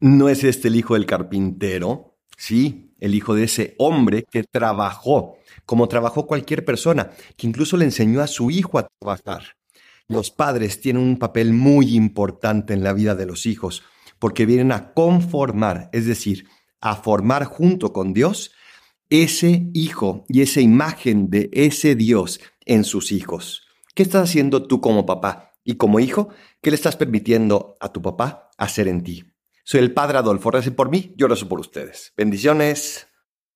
¿No es este el hijo del carpintero? Sí, el hijo de ese hombre que trabajó, como trabajó cualquier persona, que incluso le enseñó a su hijo a trabajar. Los padres tienen un papel muy importante en la vida de los hijos, porque vienen a conformar, es decir, a formar junto con Dios ese hijo y esa imagen de ese Dios en sus hijos. ¿Qué estás haciendo tú como papá y como hijo? ¿Qué le estás permitiendo a tu papá hacer en ti? Soy el padre Adolfo, recen por mí, yo rezo por ustedes. Bendiciones.